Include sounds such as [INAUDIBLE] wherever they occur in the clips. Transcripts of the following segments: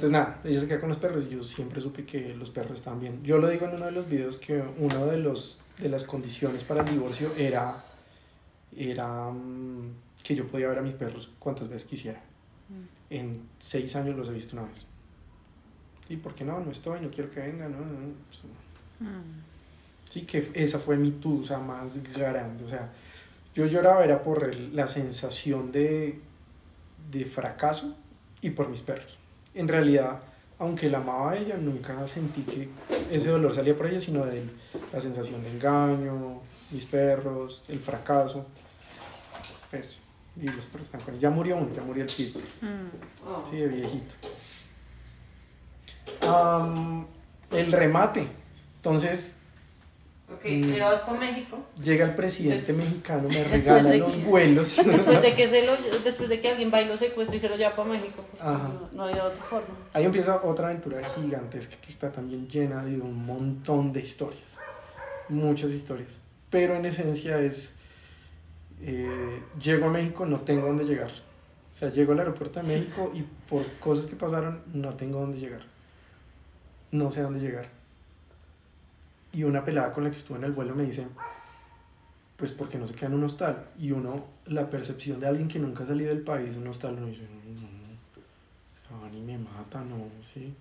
entonces nada, ella se queda con los perros y yo siempre supe que los perros estaban bien. Yo lo digo en uno de los videos que uno de los de las condiciones para el divorcio era era mm, que yo podía ver a mis perros cuantas veces quisiera. En seis años los he visto una vez. ¿Y por qué no? No estoy, no quiero que vengan. No, no, no, pues no. Sí, que esa fue mi tusa más grande. O sea, yo lloraba era por la sensación de, de fracaso y por mis perros. En realidad, aunque la amaba a ella, nunca sentí que ese dolor salía por ella, sino de la sensación de engaño, mis perros, el fracaso. Pues, y los perros están con ella. Ya murió uno, ya murió el pitbull. Oh. Sí, de viejito. Am, el remate. Entonces, Ok, te vas para México. llega el presidente mexicano, me [LAUGHS] regala de los que- vuelos. [LAUGHS] Después de que se lo, [LAUGHS] después de que alguien va y lo secuestra y se lo lleva para México, pues, Ajá. no, no había otra forma. Ahí empieza otra aventura gigantesca que está también llena de un montón de historias. Muchas historias. Pero en esencia es, eh, llego a México, no tengo dónde llegar. O sea, llego al aeropuerto de México y por cosas que pasaron, no tengo dónde llegar. No sé dónde llegar. Y una pelada con la que estuve en el vuelo me dice, pues porque no se queda en un hostal. Y uno, la percepción de alguien que nunca ha salido del país, un hostal, uno dice, no, no, no se van y me matan, no, sí.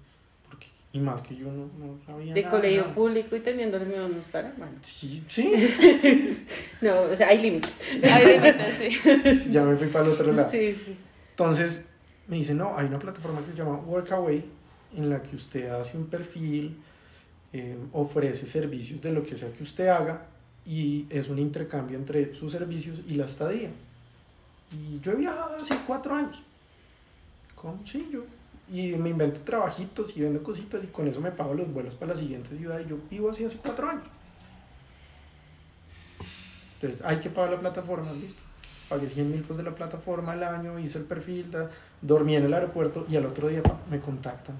Porque, y más que yo no, no sabía De nada, colegio nada. público y teniendo el miedo no estar, bueno. Sí, sí, [LAUGHS] No, o sea, hay límites. Hay límites, sí. [LAUGHS] ya me fui para el otro lado. Sí, sí. Entonces me dice, no, hay una plataforma que se llama Workaway en la que usted hace un perfil, eh, ofrece servicios de lo que sea que usted haga y es un intercambio entre sus servicios y la estadía. Y yo he viajado hace cuatro años. ¿Cómo? Sí, yo. Y me invento trabajitos y vendo cositas y con eso me pago los vuelos para la siguiente ciudad y yo vivo así hace cuatro años. Entonces hay que pagar la plataforma, listo. Pagué 100 mil pesos de la plataforma al año, hice el perfil, da- dormí en el aeropuerto y al otro día me contactan.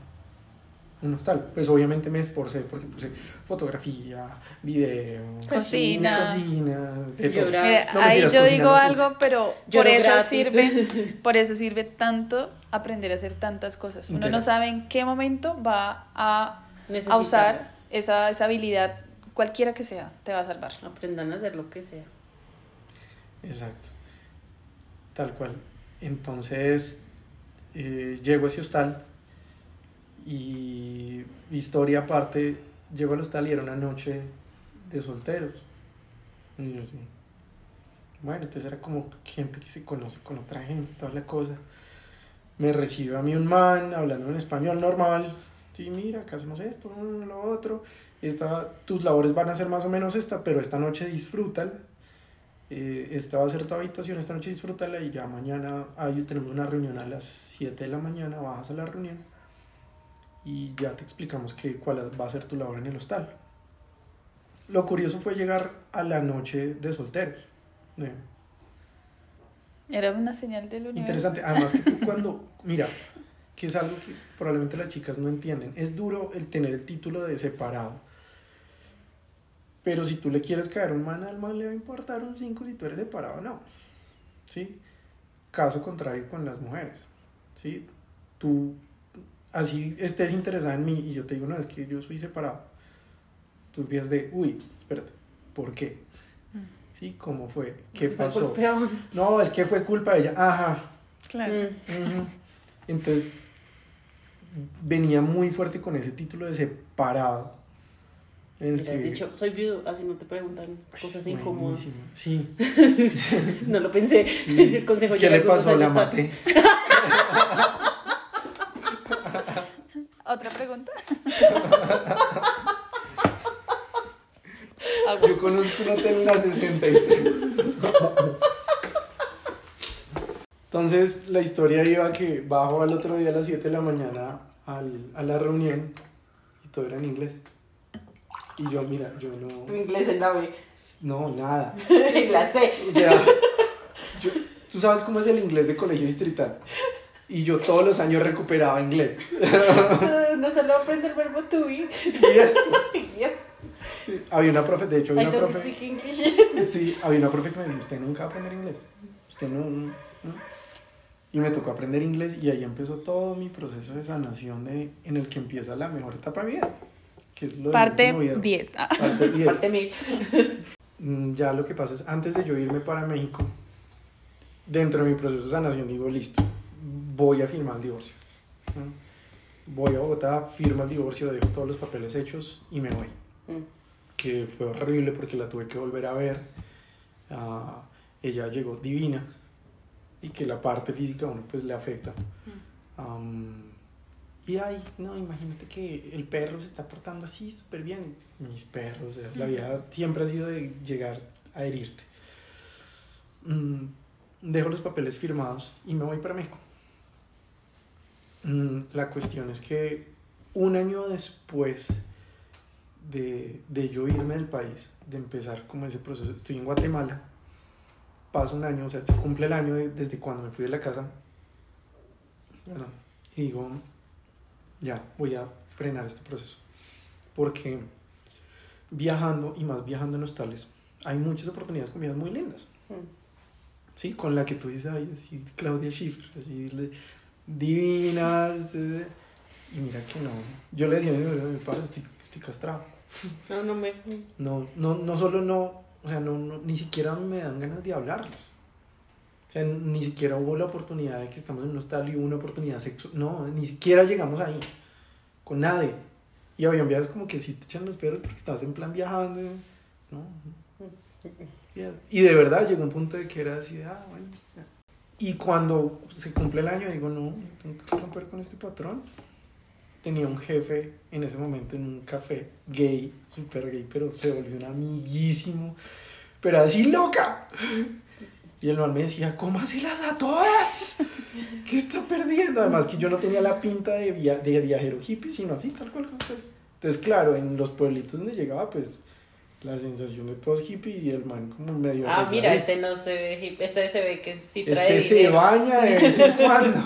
Un hostal. Pues obviamente me esforcé porque puse fotografía, video, Cocina. cocina, de todo. Llorar. Mira, No, ahí yo digo no algo, pero por eso gratis. sirve, [LAUGHS] por eso sirve tanto aprender a hacer tantas cosas. Uno no sabe en qué momento va a, usar esa, esa habilidad, cualquiera que sea, te va a salvar. Aprendan a hacer lo que sea. Exacto. Tal cual. Entonces, eh, llego a ese hostal y historia aparte, llego al hostal y era una noche de solteros. Bueno, entonces era como gente que se conoce con otra gente, toda la cosa. Me recibe a mí un man hablando en español normal. Sí, mira, acá hacemos esto, lo otro. Esta, tus labores van a ser más o menos esta, pero esta noche disfrútala eh, esta va a ser tu habitación, esta noche disfrútala y ya mañana ahí tenemos una reunión a las 7 de la mañana, bajas a la reunión y ya te explicamos que, cuál va a ser tu labor en el hostal. Lo curioso fue llegar a la noche de solteros. ¿eh? Era una señal del universo. Interesante, además que tú cuando, mira, que es algo que probablemente las chicas no entienden, es duro el tener el título de separado. Pero si tú le quieres caer un man, al man le va a importar un 5 si tú eres separado o no. ¿Sí? Caso contrario con las mujeres. ¿Sí? Tú, así estés interesada en mí y yo te digo, no, es que yo soy separado. Tú empiezas de, uy, espérate, ¿por qué? ¿Sí? ¿Cómo fue? ¿Qué pasó? [LAUGHS] No, es que fue culpa de ella. Ajá, Claro. Mm. Entonces, venía muy fuerte con ese título de separado. En el Mira, has que- dicho, soy viudo, así no te preguntan Ay, cosas buenísimo. incómodas. Sí. [LAUGHS] No lo pensé. sí. El consejo ¿Qué le pasó? La maté. [LAUGHS] ¿Otra pregunta? [LAUGHS] Yo conozco un hotel en la 63. Entonces, la historia iba que bajo al otro día a las 7 de la mañana al- a la reunión y todo era en inglés. Y yo, mira, yo Tu no. inglés en la B. No, nada. [LAUGHS] En la C. O sea, yo- tú sabes cómo es el inglés de colegio distrital. Y yo todos los años recuperaba inglés. [LAUGHS] No solo aprende el verbo to be. Y eso. [LAUGHS] Yes. Había una profe, de hecho, había I una don't profe. speak English. [LAUGHS] Sí, había una profe que me dijo: Usted nunca va a aprender inglés. Usted no. no, no". Y me tocó aprender inglés y ahí empezó todo mi proceso de sanación de, en el que empieza la mejor etapa de mi vida. Que es lo del Parte noviazgo. 10. Ah. Parte 10. Parte mil. Mm, Ya lo que pasa es, antes de yo irme para México, dentro de mi proceso de sanación digo, listo, voy a firmar el divorcio. Voy a Bogotá, firmo el divorcio, dejo todos los papeles hechos y me voy. Mm. Que fue horrible porque la tuve que volver a ver. Ah, ella llegó divina y que la parte física a uno pues le afecta. Am, y ay, no, imagínate que el perro se está portando así súper bien. Mis perros, o sea, la vida siempre ha sido de llegar a herirte. Mm, dejo los papeles firmados y me voy para México. Mm, la cuestión es que un año después de, de yo irme del país, de empezar como ese proceso, estoy en Guatemala, pasa un año, o sea, se cumple el año de- desde cuando me fui de la casa, ¿verdad? y digo, ya, voy a frenar este proceso, porque viajando, y más viajando en hostales, hay muchas oportunidades con vidas muy lindas. Mm. Sí, con la que tú dices, ay, así, Claudia Schiffer, así, divinas. eh, y mira que no. Yo le decía a mi padre, estoy, estoy castrado. No, no me. No, no, no solo no, o sea, no, no, ni siquiera me dan ganas de hablarles. O sea, ni siquiera hubo la oportunidad de que estamos en un hostal y hubo una oportunidad sexual. No, ni siquiera llegamos ahí. Con nadie. Y había viajes como que sí te echan los perros porque estás en plan viajando. ¿no? Y de verdad llegó un punto de que era así ah, bueno. Y cuando se cumple el año, digo, no, tengo que romper con este patrón. Tenía un jefe en ese momento en un café gay, súper gay, pero se volvió un amiguísimo, pero así loca. Y el man me decía, cómaselas a todas. ¿Qué está perdiendo? Además que yo no tenía la pinta de, via- de viajero hippie, sino así, tal cual. Entonces, claro, en los pueblitos donde llegaba, pues, la sensación de todos hippie y el man como medio... Ah, mira, este no se ve hip. Este se ve que sí trae Este se dinero. baña de vez en [LAUGHS] cuando.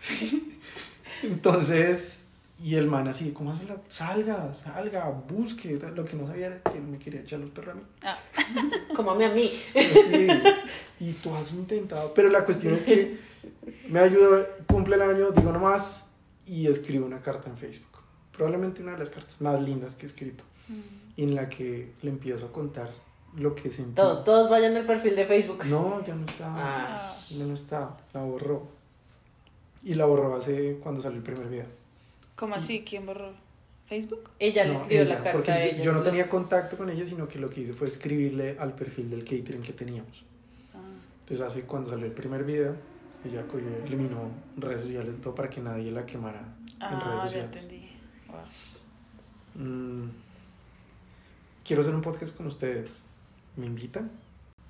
Sí. [LAUGHS] Entonces, y el man así, ¿cómo hace la? Salga, salga, busque. Lo que no sabía era que él me quería echar los perros a mí. [LAUGHS] Como a mí. Sí. Y tú has intentado. Pero la cuestión es que me ayudó, cumple el año, digo nomás, y escribo una carta en Facebook. Probablemente una de las cartas más lindas que he escrito. En la que le empiezo a contar lo que sentí. Todos, todos vayan al perfil de Facebook. No, ya no está. Ah. Ya no está, la borró. Y la borró hace cuando salió el primer video. ¿Cómo así? ¿Quién borró? ¿Facebook? Ella le No, escribió ella, la carta porque a ella. Yo no tenía contacto con ella, sino que lo que hice fue escribirle al perfil del catering que teníamos. Ah. Entonces, hace cuando salió el primer video, ella cogió, eliminó redes sociales, todo para que nadie la quemara en Ah, redes ya sociales. entendí. Wow. Mm, quiero hacer un podcast con ustedes. ¿Me invitan?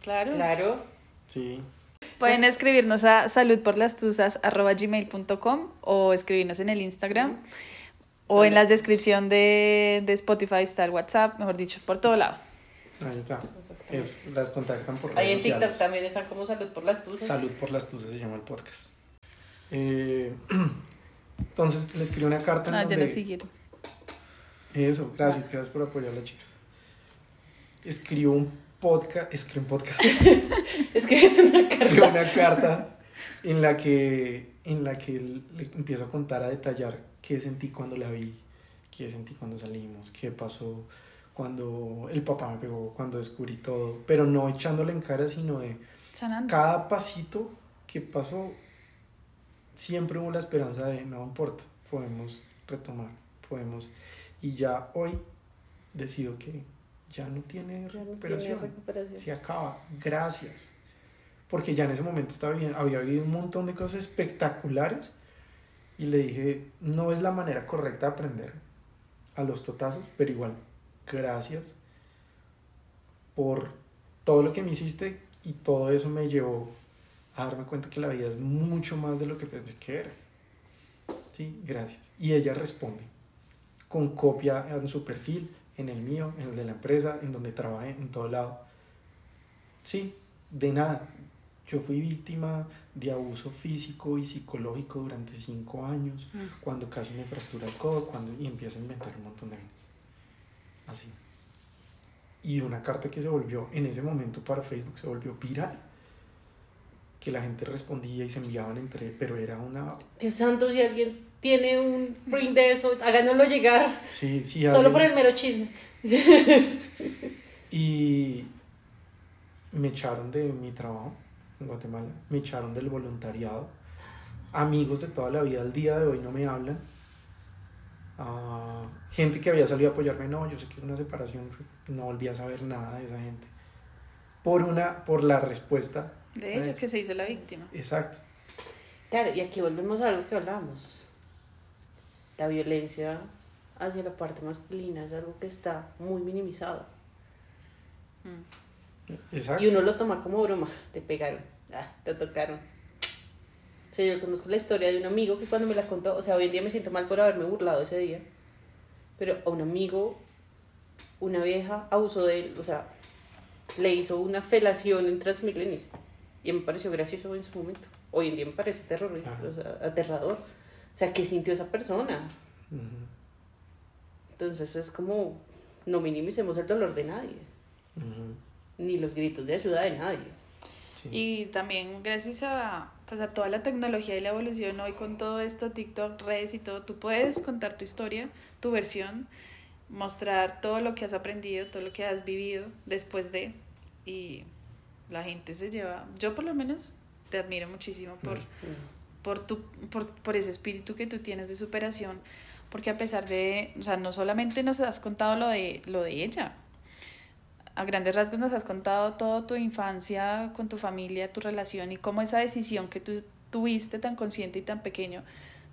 Claro. Claro. Sí. Pueden escribirnos a saludporlastusas.gmail.com o escribirnos en el Instagram o en la descripción de, de Spotify está el WhatsApp, mejor dicho, por todo lado. Ahí está. Es- las contactan por Ahí en TikTok sociales. también están como salud por las tuzas. Salud por las tuzas se llama el podcast. Eh, [CLEARS THROAT] entonces le escribí una carta en Ah, ya lo siguieron. Eso, gracias, gracias por apoyarla, chicas. Escribo un podcast, escribo un podcast, Es que es una [LAUGHS] escribo carta. una carta en la que en la que le empiezo a contar a detallar qué sentí cuando la vi, qué sentí cuando salimos, qué pasó cuando el papá me pegó, cuando descubrí todo, pero no echándole en cara, sino de Sanando. cada pasito que pasó, siempre hubo la esperanza de no importa, podemos retomar, podemos. Y ya hoy decido que ya no tiene Ya no tiene recuperación, recuperación. se acaba, gracias. Porque ya en ese momento estaba bien, había habido un montón de cosas espectaculares y le dije, no es la manera correcta de aprender a los totazos, pero igual, gracias por todo lo que me hiciste y todo eso me llevó a darme cuenta que la vida es mucho más de lo que pensé que era. Sí, gracias. Y ella responde con copia en su perfil, en el mío, en el de la empresa, en donde trabajé, en todo lado. Sí, de nada. Yo fui víctima de abuso físico y psicológico durante cinco años, Mm. cuando casi me fractura el codo, cuando y empiezo a inventar un montón de vainas. Así. Y una carta que se volvió, en ese momento para Facebook, se volvió viral. Que la gente respondía y se enviaban entre, pero era una, Dios santo, si alguien tiene un print de eso, háganoslo llegar. sí, sí, Solo alguien- por el mero chisme. Y me echaron de mi trabajo en Guatemala, me echaron del voluntariado. Amigos de toda la vida al día de hoy no me hablan. Ah, gente que había salido a apoyarme, no, yo sé que es una separación, no volví a saber nada de esa gente. Por una, por la respuesta. De ella, que se hizo la víctima. Exacto. Claro, y aquí volvemos a algo que hablábamos. La violencia hacia la parte masculina es algo que está muy minimizado. Exacto. Y uno lo toma como broma. Te pegaron. Ah, te tocaron. O sea, yo conozco la historia de un amigo que cuando me la contó, o sea, hoy en día me siento mal por haberme burlado ese día. Pero a un amigo, una vieja abusó de él, o sea, le hizo una felación en Transmilenio. Y me pareció gracioso en su momento. Hoy en día me parece terrorífico, Ajá. o sea, aterrador. O sea, ¿qué sintió esa persona? Ujú. Entonces es como, no minimicemos el dolor de nadie, Ujú. ni los gritos de ayuda de nadie. Sí. Y también gracias a, pues a toda la tecnología y la evolución hoy con todo esto, TikTok, redes y todo, tú puedes contar tu historia, tu versión, mostrar todo lo que has aprendido, todo lo que has vivido después de, y la gente se lleva, yo por lo menos te admiro muchísimo por, por, tu, por, por ese espíritu que tú tienes de superación, porque a pesar de, o sea, no solamente nos has contado lo de, lo de ella, a grandes rasgos nos has contado toda tu infancia con tu familia, tu relación y cómo esa decisión que tú tuviste tan consciente y tan pequeño,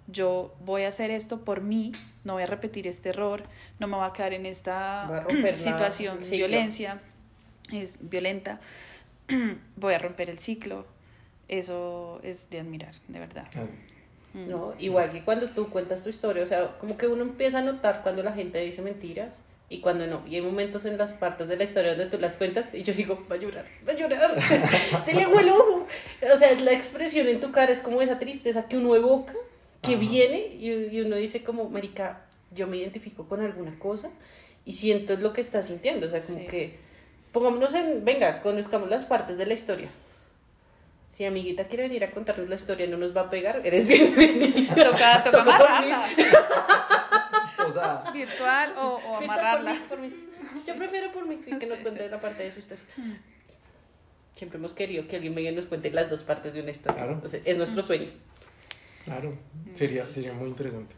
yo voy a hacer esto por mí, no voy a repetir este error, no me voy a quedar en esta situación de violencia, es violenta, [CLEARS THROAT] voy a romper el ciclo, eso es de admirar, de verdad. Ah, Mm. ¿no? Igual que cuando tú cuentas tu historia, o sea, como que uno empieza a notar cuando la gente dice mentiras y cuando no. Y hay momentos en las partes de la historia donde tú las cuentas y yo digo, va a llorar, va a llorar, [LAUGHS] se le huele el ojo. O sea, es la expresión en tu cara, es como esa tristeza que uno evoca, que Ajá. viene y, y uno dice como, marica, yo me identifico con alguna cosa y siento lo que estás sintiendo, o sea, como Sí. que, pongámonos en, venga, conozcamos las partes de la historia. Si amiguita quiere venir a contarnos la historia, no nos va a pegar, eres bienvenida. [LAUGHS] Toca, toca Toca por amarrarla, [LAUGHS] O sea, virtual o, o Por amarrarla. mí, por mí. Yo prefiero por mí que nos Sí. cuente la parte de su historia. Siempre hemos querido que alguien venga y nos cuente las dos partes de una historia. Claro. O sea, es nuestro sueño. claro, sería, sería muy interesante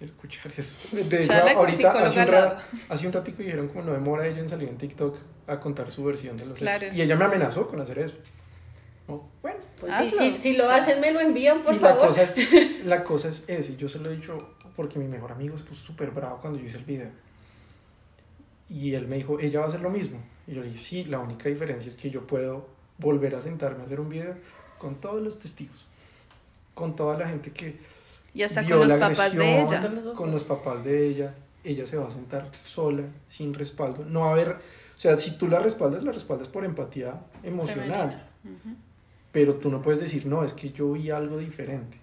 escuchar eso. [LAUGHS] De hecho, ahorita hace un, psicóloga al ra- hace un ratico dijeron como no demora ella en salir en TikTok a contar su versión de los Claro. hechos. Y ella me amenazó con hacer eso. No, bueno, Pues sí, Hazlo. sí, si lo hacen, me lo envían, por y la favor. cosa, es, [LAUGHS] la cosa es esa, y yo se lo he dicho porque mi mejor amigo se puso súper bravo cuando yo hice el video. Y él me dijo, ella va a hacer lo mismo. Y yo le dije, sí, la única diferencia es que yo puedo volver a sentarme a hacer un video con todos los testigos, con toda la gente que Y hasta vio con los la papás de ella. Con los papás. de ella. Ella se va a sentar sola, sin respaldo. No va a haber, o sea, si tú la respaldas, la respaldas por empatía emocional. Pero tú no puedes decir, no, es que yo vi algo diferente.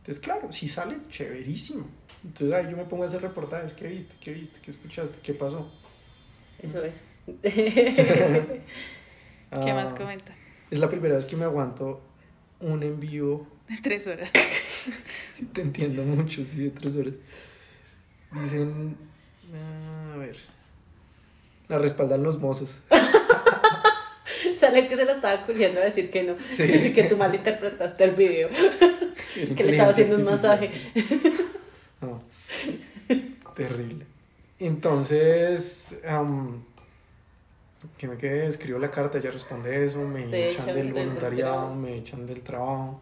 Entonces, claro, si sale, chéverísimo. Entonces ahí yo me pongo a hacer reportajes, ¿qué viste? ¿Qué viste? ¿Qué escuchaste? ¿Qué pasó? Eso es. [LAUGHS] ¿Qué Ah, más comenta? Es la primera vez que me aguanto un envío, Tres horas. [LAUGHS] te entiendo mucho, sí, de tres horas. Dicen, ah, a ver, la respaldan los mozos. [LAUGHS] Sale que se lo estaba culiando a decir que no. Sí. [LAUGHS] que tú malinterpretaste el video. que le estaba haciendo un masaje. No, terrible. Entonces, am, que me quede, escribo la carta, ella responde eso, me Te echan echan del voluntariado, me echan del trabajo.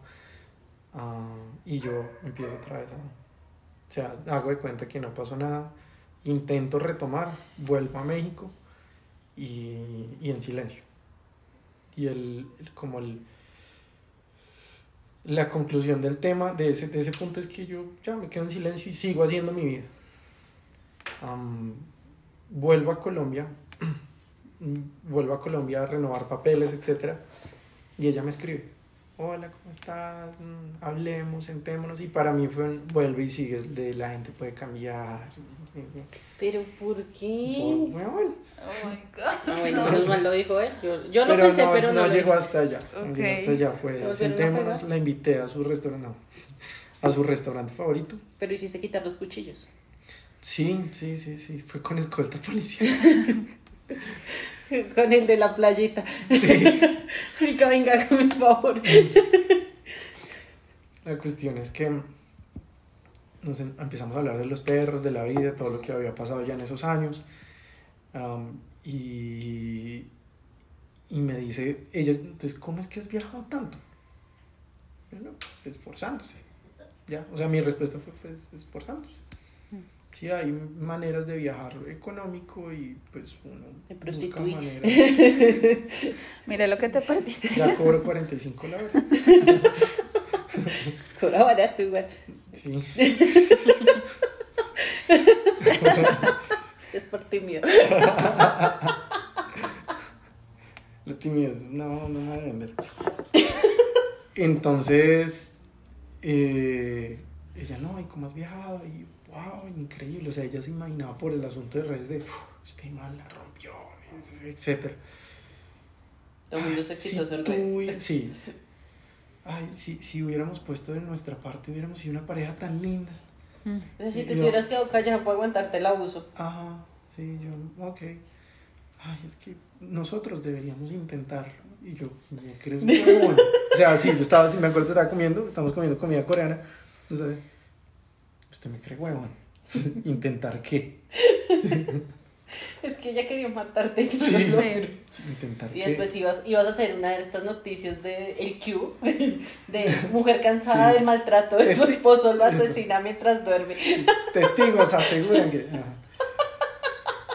Ah, y yo empiezo otra vez a... O sea, hago de cuenta que no pasó nada, intento retomar, vuelvo a México y, y en silencio. Y el, como el, la conclusión del tema de ese, de ese punto es que yo ya me quedo en silencio y sigo haciendo mi vida. Vuelvo a Colombia, [CLEARS THROAT] vuelvo a Colombia a renovar papeles, etc. Y ella me escribe, hola, ¿cómo estás? Mm, Hablemos, sentémonos. Y para mí fue un vuelve y sigue, el de la gente puede cambiar. Pero ¿por qué? Por- bueno, Oh my [LAUGHS] God. Ah, bueno, menos mal lo dijo él. Yo, yo lo pero pensé, no, pero no, no lo llegó hasta allá. No Ok. llegó hasta allá. Fue, ¿Te volvieron a sentémonos, la invité a su restaurante, no, a su restaurante favorito. Pero hiciste quitar los cuchillos. Sí, sí, sí, sí, fue con escolta policial. [LAUGHS] [LAUGHS] Con el de la playita. Sí. [LAUGHS] Venga, venga, hazme un favor. [LAUGHS] La cuestión es que nos em- empezamos a hablar de los perros, de la vida, todo lo que había pasado ya en esos años. Am, y, y me dice, ella, entonces, ¿cómo es que has viajado tanto? Pues, esforzándose. Ya, o sea, mi respuesta fue, pues, esforzándose. Sí, hay maneras de viajar económico y pues uno busca maneras. [LAUGHS] Mira lo que te perdiste. Ya cobro 45 la hora. [LAUGHS] Cobra barato, igual. Sí. [LAUGHS] Es por tímido. La timidez, no, no me va a vender. Entonces, eh, ella no, ¿y cómo has viajado? Y wow, increíble. O sea, ella se imaginaba por el asunto de redes de, "Uf, este mal la rompió, etcétera. Todo el mundo es Si exitoso en redes. Sí. [LAUGHS] Ay, si, si hubiéramos puesto de nuestra parte, hubiéramos sido una pareja tan linda. O sea, si te Yo- hubieras quedado callado para aguantarte el abuso. Ajá, sí, yo, ok. Ay, es que nosotros deberíamos intentar. Y yo, ¿no crees huevón? O sea, sí, yo estaba, sí, me acuerdo que estaba comiendo, estamos comiendo comida coreana. Entonces, usted me cree huevón. [LAUGHS] ¿Intentar qué? Es que ella quería matarte. y Sí. [LAUGHS] no lo-. ¿Intentar Y qué? después ibas, ibas a hacer una de estas noticias de El Q, [LAUGHS] de mujer cansada Sí. del maltrato de su Este- esposo, lo eso. asesina mientras duerme. Testigos aseguran que.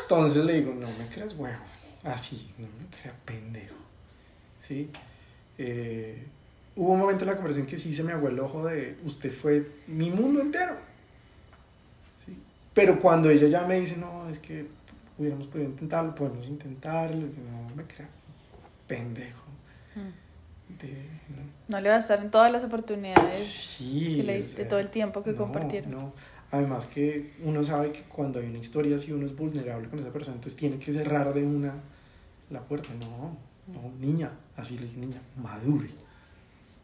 Entonces le digo, no me creas huevo. Así, no me creas pendejo. ¿Sí? Eh, hubo un momento en la conversación que sí se me aguó el ojo de usted fue mi mundo entero. Pero cuando ella ya me dice, no, es que hubiéramos podido intentarlo, podemos intentarlo. y yo, No me creas pendejo. De- no. No le vas a dar en todas las oportunidades Sí, que le o diste sea, todo el tiempo que no, compartieron. no. Además que uno sabe que cuando hay una historia así uno es vulnerable con esa persona, entonces tiene que cerrar de una la puerta. No, no, niña, así le dije, niña, madure.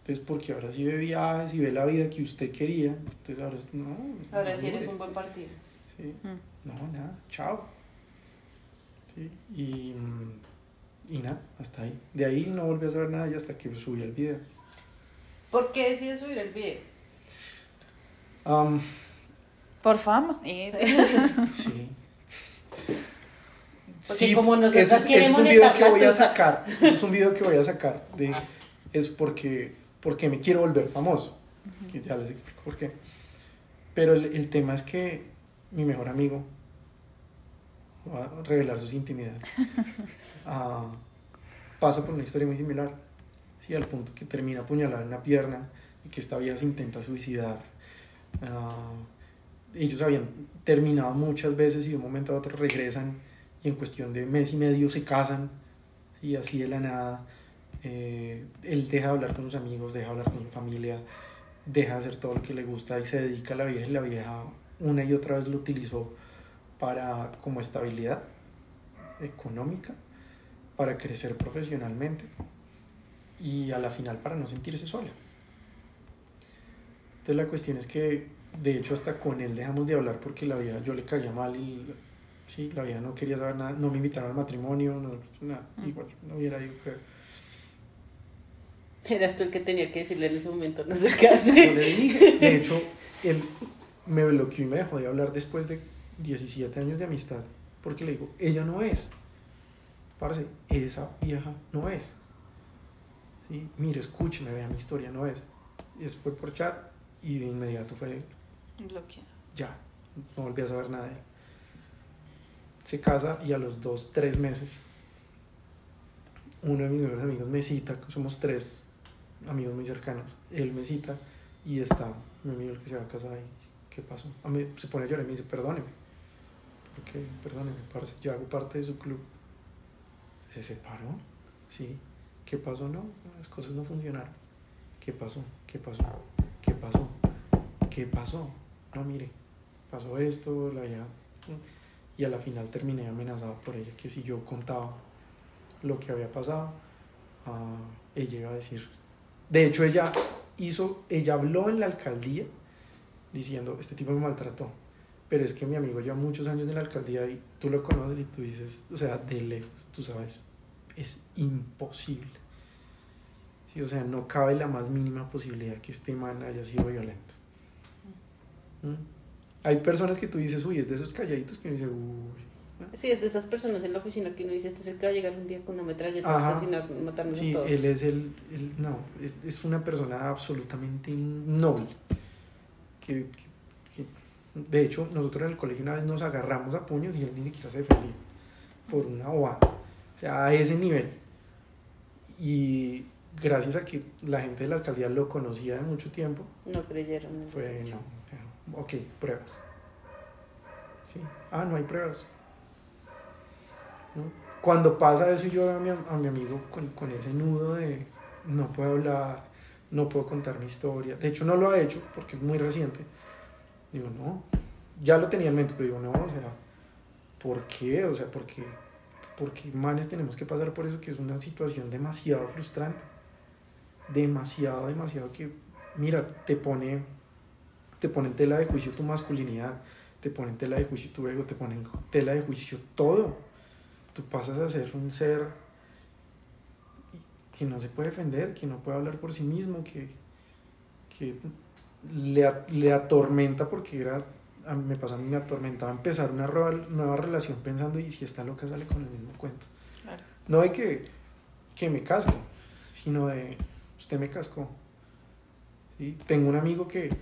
Entonces, porque ahora sí ve viajes y ve la vida que usted quería, entonces ahora es- no. Ahora sí eres un buen partido. Sí. Mm. No, nada, chao. Sí, y, y nada, hasta ahí. De ahí no volví a saber nada y hasta que subí el video. ¿Por qué decides subir el video? Por fama. Sí. [LAUGHS] Porque como nosotras ese es- es queremos un video que voy a sacar. es un video que voy a sacar. De, es porque, porque me quiero volver famoso. Que ya les explico por qué. Pero el, el tema es que mi mejor amigo va a revelar sus intimidades. [LAUGHS] Ah, pasa por una historia muy similar. Sí, al punto que termina apuñalado en la pierna y que esta vieja se intenta suicidar. Ah, ellos habían terminado muchas veces y de un momento a otro regresan y en cuestión de mes y medio se casan, ¿sí? así de la nada. Eh, él deja de hablar con sus amigos, deja de hablar con su familia, deja de hacer todo lo que le gusta y se dedica a la vieja y la vieja una y otra vez lo utilizó para como estabilidad económica, para crecer profesionalmente y a la final para no sentirse sola. Entonces la cuestión es que de hecho hasta con él dejamos de hablar porque la vieja yo le caía mal y sí, la vieja no quería saber nada, no me invitaron al matrimonio, no, nada, Mm. igual no hubiera ido creo. Eras tú el que tenía que decirle en ese momento, no sé qué Yo hacer. le dije, de hecho, él me bloqueó y me dejó de hablar después de 17 años de amistad, porque le digo, ella no es. Parce, esa vieja no es. ¿Sí? Mire, escúcheme, vea mi historia, no es. Y eso fue por chat y de inmediato fue Bloqueado. ya, no volví a saber nada de él. Se casa y a los dos, tres meses, uno de mis mejores amigos me cita, somos tres amigos muy cercanos, él me cita y está mi amigo el que se va a casar y ¿qué pasó? A mí se pone a llorar y me dice, perdóneme. ¿Por qué? Perdóneme, parce, yo hago parte de su club. ¿Se separó? Sí. ¿Qué pasó? No, las cosas no funcionaron. ¿qué pasó? ¿Qué pasó? ¿Qué pasó? ¿Qué pasó? No, mire, pasó esto, la ya. Y a la final terminé amenazado por ella, que si yo contaba lo que había pasado, ah, ella iba a decir. De hecho, ella hizo, ella habló en la alcaldía diciendo, este tipo me maltrató. Pero es que mi amigo lleva muchos años en la alcaldía y tú lo conoces y tú dices, o sea, de lejos, tú sabes, es imposible. Sí, o sea, no cabe la más mínima posibilidad que este man haya sido violento. ¿Mm? Hay personas que tú dices, uy, es de esos calladitos que uno dice, uy. Sí, es de esas personas en la oficina que uno dice, este es el que va a llegar un día con una metralleta a Ajá. asesinar, matarnos Sí, a todos. él es el, el- no, es, es una persona absolutamente noble. Que, que- que- de hecho, nosotros en el colegio una vez nos agarramos a puños y él ni siquiera se defendía por una bobada. O sea, a ese nivel. Y gracias a que la gente de la alcaldía lo conocía de mucho tiempo, No creyeron. fue no. ok, pruebas. Sí. Ah, no hay pruebas. ¿No? Cuando pasa eso, yo veo a mi, a mi amigo con, con ese nudo de no puedo hablar, no puedo contar mi historia. De hecho, no lo ha hecho porque es muy reciente. Digo, no, ya lo tenía en mente, pero digo, no, o sea, ¿por qué? O sea, ¿por qué, por qué manes tenemos que pasar por eso? Que es una situación demasiado frustrante. Demasiado, demasiado que, mira, te pone, te pone en tela de juicio tu masculinidad, te pone en tela de juicio tu ego, te pone en tela de juicio todo. Tú pasas a ser un ser que no se puede defender, que no puede hablar por sí mismo, que, que le, le atormenta porque era, a mí me pasó a mí, me atormentaba empezar una nueva, relación pensando y si está loca sale con el mismo cuento. Claro. No de que, que me casco, sino de usted me cascó. ¿sí? Tengo un amigo que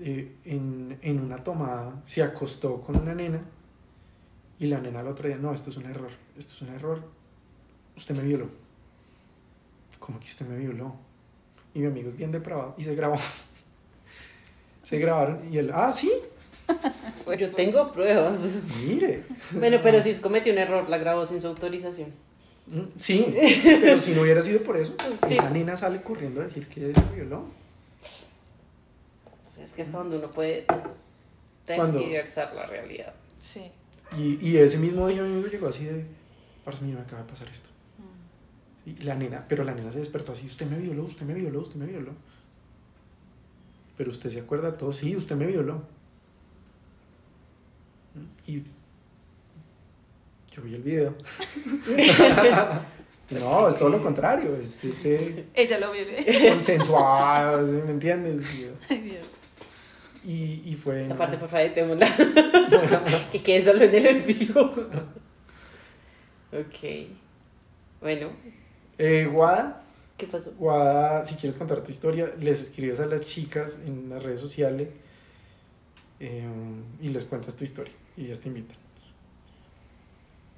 eh, en, en una tomada se acostó con una nena y la nena al otro día, no, esto es un error, esto es un error, usted me violó. ¿Cómo que usted me violó? Y mi amigo es bien depravado y se grabó. [LAUGHS] se grabaron y él, ah, sí, [LAUGHS] Yo tengo pruebas. mire. Bueno, pero si cometió un error, la grabó sin su autorización. Mm, Sí, pero si no hubiera sido por eso, [LAUGHS] Sí. esa nena sale corriendo a decir que la violó. Pues es que hasta donde uno puede tergiversar la realidad. Sí. Y, y ese mismo día mi amigo llegó así de, parce mío, me acaba de pasar esto. Y la nena, pero la nena se despertó así, usted me violó, usted me violó, usted me violó. Pero usted se acuerda de todo, sí, usted me violó. Y yo vi el video. [LAUGHS] no, es todo lo contrario, es este Ella lo violé. consensuado, ¿sí? ¿me entiendes? [LAUGHS] Ay, Dios. Y, y fue... Esta parte, por favor, editémosla. y [LAUGHS] que solo en el en vivo. ok. Bueno, Eh, Guada, ¿qué pasó? Guada, si quieres contar tu historia, les escribes a las chicas en las redes sociales eh, y les cuentas tu historia y ellas te invitan.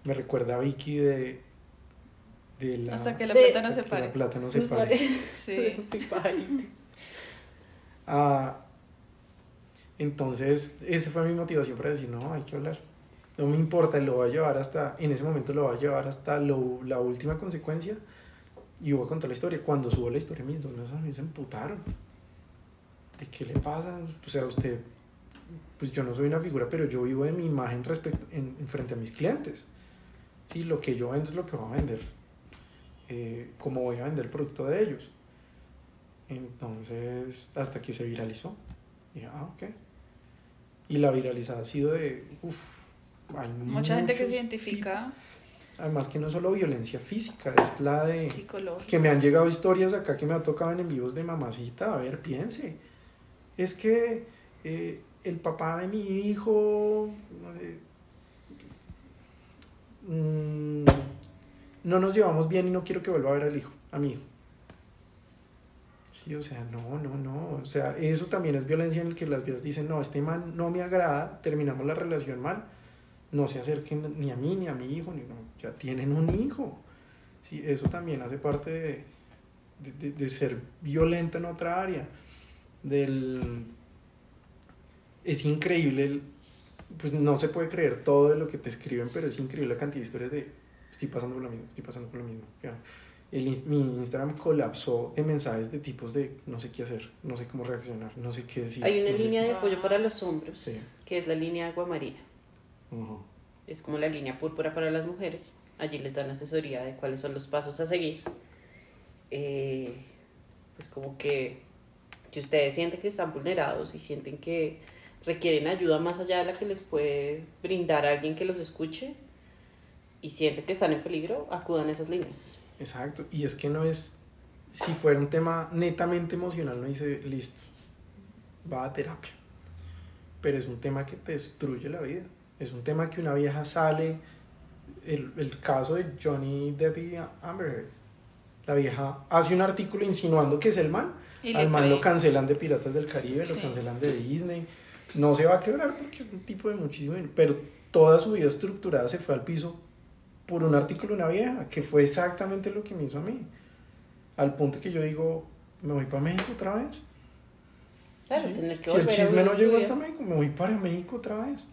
Me recuerda a Vicky de, de la... Hasta que la plata no hasta se que la pare. plata no se pare. [LAUGHS] [LAUGHS] Sí. Ah, entonces, esa fue mi motivación para decir, no, hay que hablar. No me importa, lo voy a llevar hasta, en ese momento lo voy a llevar hasta lo- la última consecuencia y voy a contar la historia. Cuando subo la historia, mis dos amigos se emputaron. ¿De qué le pasa? O sea, usted, pues yo no soy una figura, pero yo vivo de mi imagen respecto, en, en frente a mis clientes. Sí, lo que yo vendo es lo que voy a vender. Eh, como voy a vender el producto de ellos. Entonces, hasta que se viralizó. Dije, ah, ok. Y la viralizada ha sido de, uff, hay Mucha gente que se identifica. Además que no es solo violencia física, es la de... Que me han llegado historias acá que me ha tocado en envíos de mamacita. A ver, piense. Es que eh, el papá de mi hijo no, sé, mm, no nos llevamos bien y no quiero que vuelva a ver al hijo, a mi hijo. Sí, o sea, no, no, no. O sea, eso también es violencia en el que las vías dicen, no, este man no me agrada, terminamos la relación mal, no se acerquen ni a mí, ni a mi hijo, ni no, ya tienen un hijo. Sí, eso también hace parte de, de, de- ser violento en otra área. Del, es increíble, pues no se puede creer todo de lo que te escriben, pero es increíble la cantidad de historias de estoy pasando por lo mismo, estoy pasando por lo mismo. El, mi Instagram colapsó de mensajes de tipos de no sé qué hacer, no sé cómo reaccionar, no sé qué decir. Hay una no línea de apoyo para los hombros, Sí. que es la línea agua marina. Ujú. Es como la línea púrpura para las mujeres. Allí les dan asesoría de cuáles son los pasos a seguir. Eh, pues como que, que ustedes sienten que están vulnerados y sienten que requieren ayuda más allá de la que les puede brindar alguien que los escuche y sienten que están en peligro, acudan a esas líneas. Exacto, y es que no es, si fuera un tema netamente emocional, no dice, listo, va a terapia, pero es un tema que te destruye la vida, es un tema que una vieja sale, el, el caso de Johnny Depp y Amber Heard, la vieja hace un artículo insinuando que es el man, al man lo cancelan de Piratas del Caribe, Sí. lo cancelan de Disney, no se va a quebrar porque es un tipo de muchísimo, dinero, pero toda su vida estructurada se fue al piso por un artículo de una vieja, que fue exactamente lo que me hizo a mí. Al punto que yo digo, me voy para México otra vez. Claro, Sí. tener que Si el chisme no llegó hasta México, me voy para México otra vez.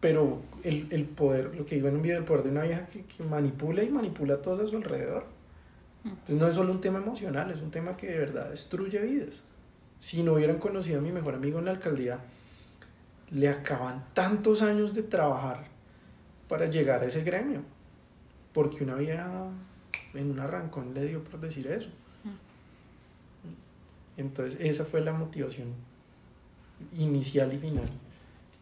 Pero el, el poder, lo que digo en un video, el poder de una vieja que, que manipula y manipula a todos a su alrededor. Mm. Entonces no es solo un tema emocional, es un tema que de verdad destruye vidas. Si no hubieran conocido a mi mejor amigo en la alcaldía, le acaban tantos años de trabajar para llegar a ese gremio. Porque una vieja en un arrancón le dio por decir eso. Entonces esa fue la motivación inicial y final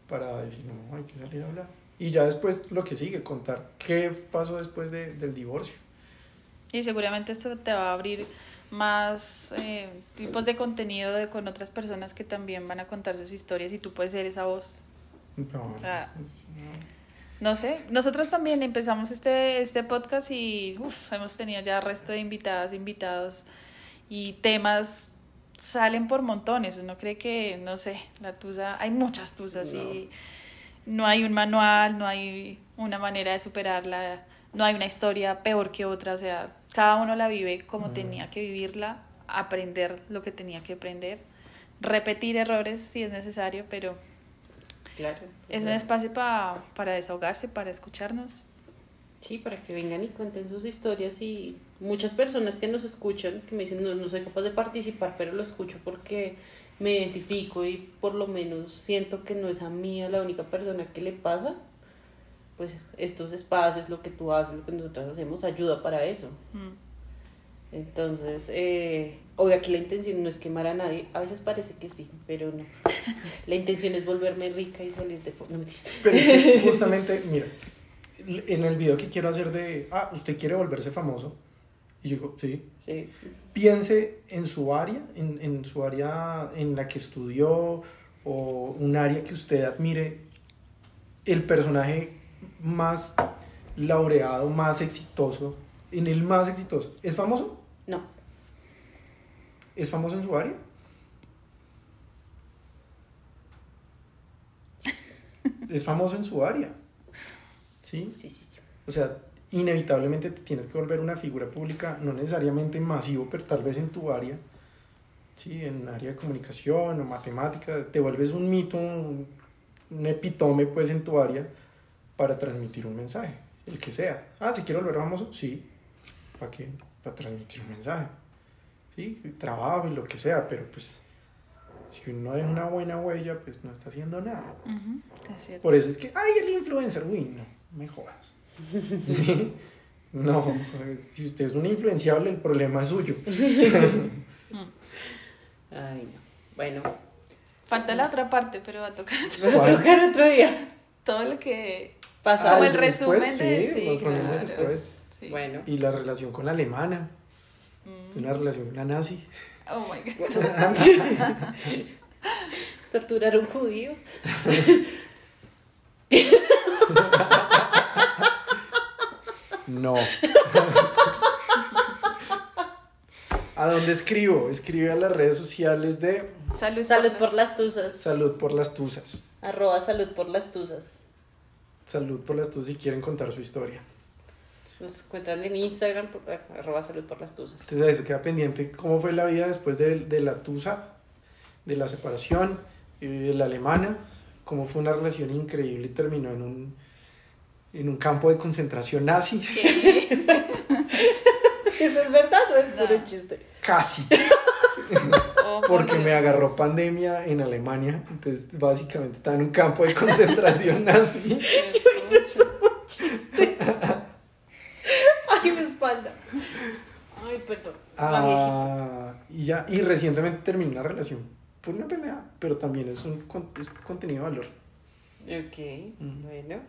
para decir, no, hay que salir a hablar. Y ya después lo que sigue, contar qué pasó después de- del divorcio. Y seguramente esto te va a abrir más eh, tipos de contenido de, con otras personas que también van a contar sus historias y tú puedes ser esa voz. No, Ah. no. No sé, nosotros también empezamos este, este podcast y uf, hemos tenido ya resto de invitadas, invitados y temas salen por montones. Uno cree que, no sé, la tusa, hay muchas tusas y no hay un manual, no hay una manera de superarla, no hay una historia peor que otra, o sea, cada uno la vive como Mm. tenía que vivirla, aprender lo que tenía que aprender, repetir errores si es necesario, pero Claro. es un espacio pa- para desahogarse, para escucharnos. Sí, para que vengan y cuenten sus historias y muchas personas que nos escuchan, que me dicen, no, no soy capaz de participar, pero lo escucho porque me identifico y por lo menos siento que no es a mí a la única persona que le pasa, pues estos espacios, lo que tú haces, lo que nosotros hacemos, ayuda para eso. Mm. Entonces, eh, obvio aquí la intención no es quemar a nadie, a veces parece que sí, pero no. [LAUGHS] La intención es volverme rica y salir de... No me Pero es que [LAUGHS] justamente, mira, en el video que quiero hacer de, ah, usted quiere volverse famoso. Y yo digo, sí. Sí, Piense en su área, en, en su área en la que estudió o un área que usted admire. El personaje más laureado, más exitoso, en el más exitoso. ¿Es famoso? no. ¿Es famoso en su área? [LAUGHS] es famoso en su área. ¿Sí? Sí, sí, sí. O sea, inevitablemente te tienes que volver una figura pública, no necesariamente masivo, pero tal vez en tu área, ¿sí? en área de comunicación o matemática, te vuelves un mito, un, un epitome pues en tu área para transmitir un mensaje, el que sea. Ah, si quiero volver famoso, sí. ¿Para qué? Para transmitir un mensaje. Sí, trabajo y lo que sea, pero pues si uno deja una buena huella, pues no está haciendo nada. Ujú, es cierto. Por eso es que, ay, el influencer, uy, no, me jodas. [LAUGHS] ¿Sí? No, si usted es un influenciable, el problema es suyo. [LAUGHS] Ay, no. Bueno, Falta la otra parte, pero va a tocar otro- va a tocar otro día. todo lo que... Pasa. Como el después, resumen de... sí, Sí, los resumen claro. después. Sí. Bueno, Y la relación con la alemana, Mm. una relación con la nazi. Oh my God. [LAUGHS] torturaron judíos. No. [LAUGHS] ¿A dónde escribo? Escribe a las redes sociales de Salud, Salud por por las tuzas. Salud por las Tuzas. Arroba salud por las tuzas. Salud por las Tuzas si quieren contar su historia. Nos encuentran en Instagram, por, arroba salud por las tuzas. Entonces eso queda pendiente. ¿Cómo fue la vida después de, de la Tusa, de la separación, eh, de la alemana? ¿Cómo fue una relación increíble y terminó en un, en un campo de concentración nazi? ¿Qué? [LAUGHS] ¿Eso es verdad o es No. puro chiste? Casi. [LAUGHS] Oh, por Porque me agarró pandemia en Alemania. Entonces, básicamente estaba en un campo de concentración nazi. Ay, mi espalda. Ay, perdón. Ah, y ya. Y recientemente terminé una relación. Fue una pendeja, pero también es un es contenido de valor. Ok, Mm. bueno.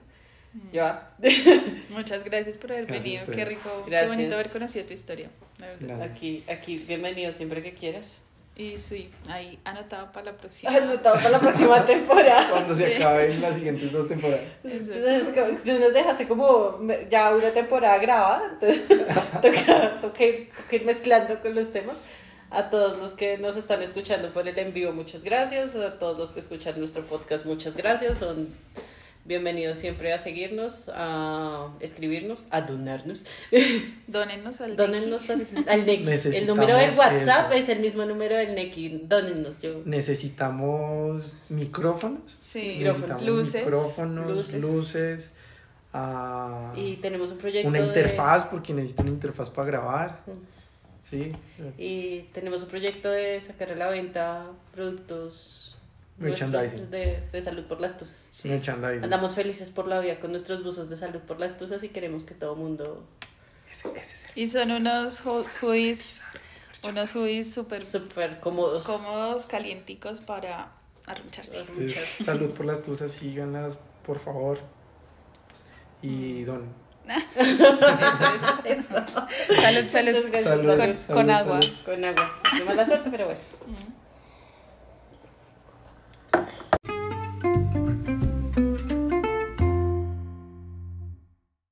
Ya. [LAUGHS] Muchas gracias por haber Gracias venido. Qué rico, qué Gracias. bonito haber conocido tu historia. La verdad. Aquí, aquí, bienvenido siempre que quieras. Y sí, ahí anotado para la próxima. Anotado para la próxima [LAUGHS] temporada. Cuando se Sí. acaben las siguientes dos temporadas. Entonces, tú nos dejaste como me- ya una temporada grabada, entonces [LAUGHS] toca, toca ir, toca ir mezclando con los temas. A todos los que nos están escuchando por el envío, muchas gracias. A todos los que escuchan nuestro podcast, muchas gracias. Son bienvenidos siempre a seguirnos, a escribirnos, a donarnos. [LAUGHS] Dónennos al Dónennos al, al Neki. El número del WhatsApp eso. es el mismo número del Neki. Dónennos, yo. Necesitamos micrófonos. Sí, Micrófonos. Necesitamos luces. micrófonos, Luces. luces. ah, Y tenemos un proyecto. una de- interfaz, porque necesito una interfaz para grabar. Sí. Y tenemos un proyecto de sacar a la venta productos Merchandising. de, de salud por las tusas. Sí. Merchandising. Andamos felices por la vida con nuestros buzos de salud por las tusas y queremos que todo mundo Ese, ese es el- Y son unos ho- hoodies, unos hoodies súper súper cómodos. cómodos, calienticos para arruncharse. Entonces, salud por las tusas, síganlas, por favor. Y don. [LAUGHS] Eso es. [LAUGHS] Salud, salud. Con- salud, con agua. salud. Con agua. De mala suerte, pero bueno. Mm.